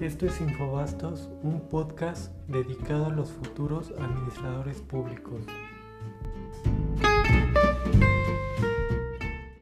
Esto es Infobastos, un podcast dedicado a los futuros administradores públicos.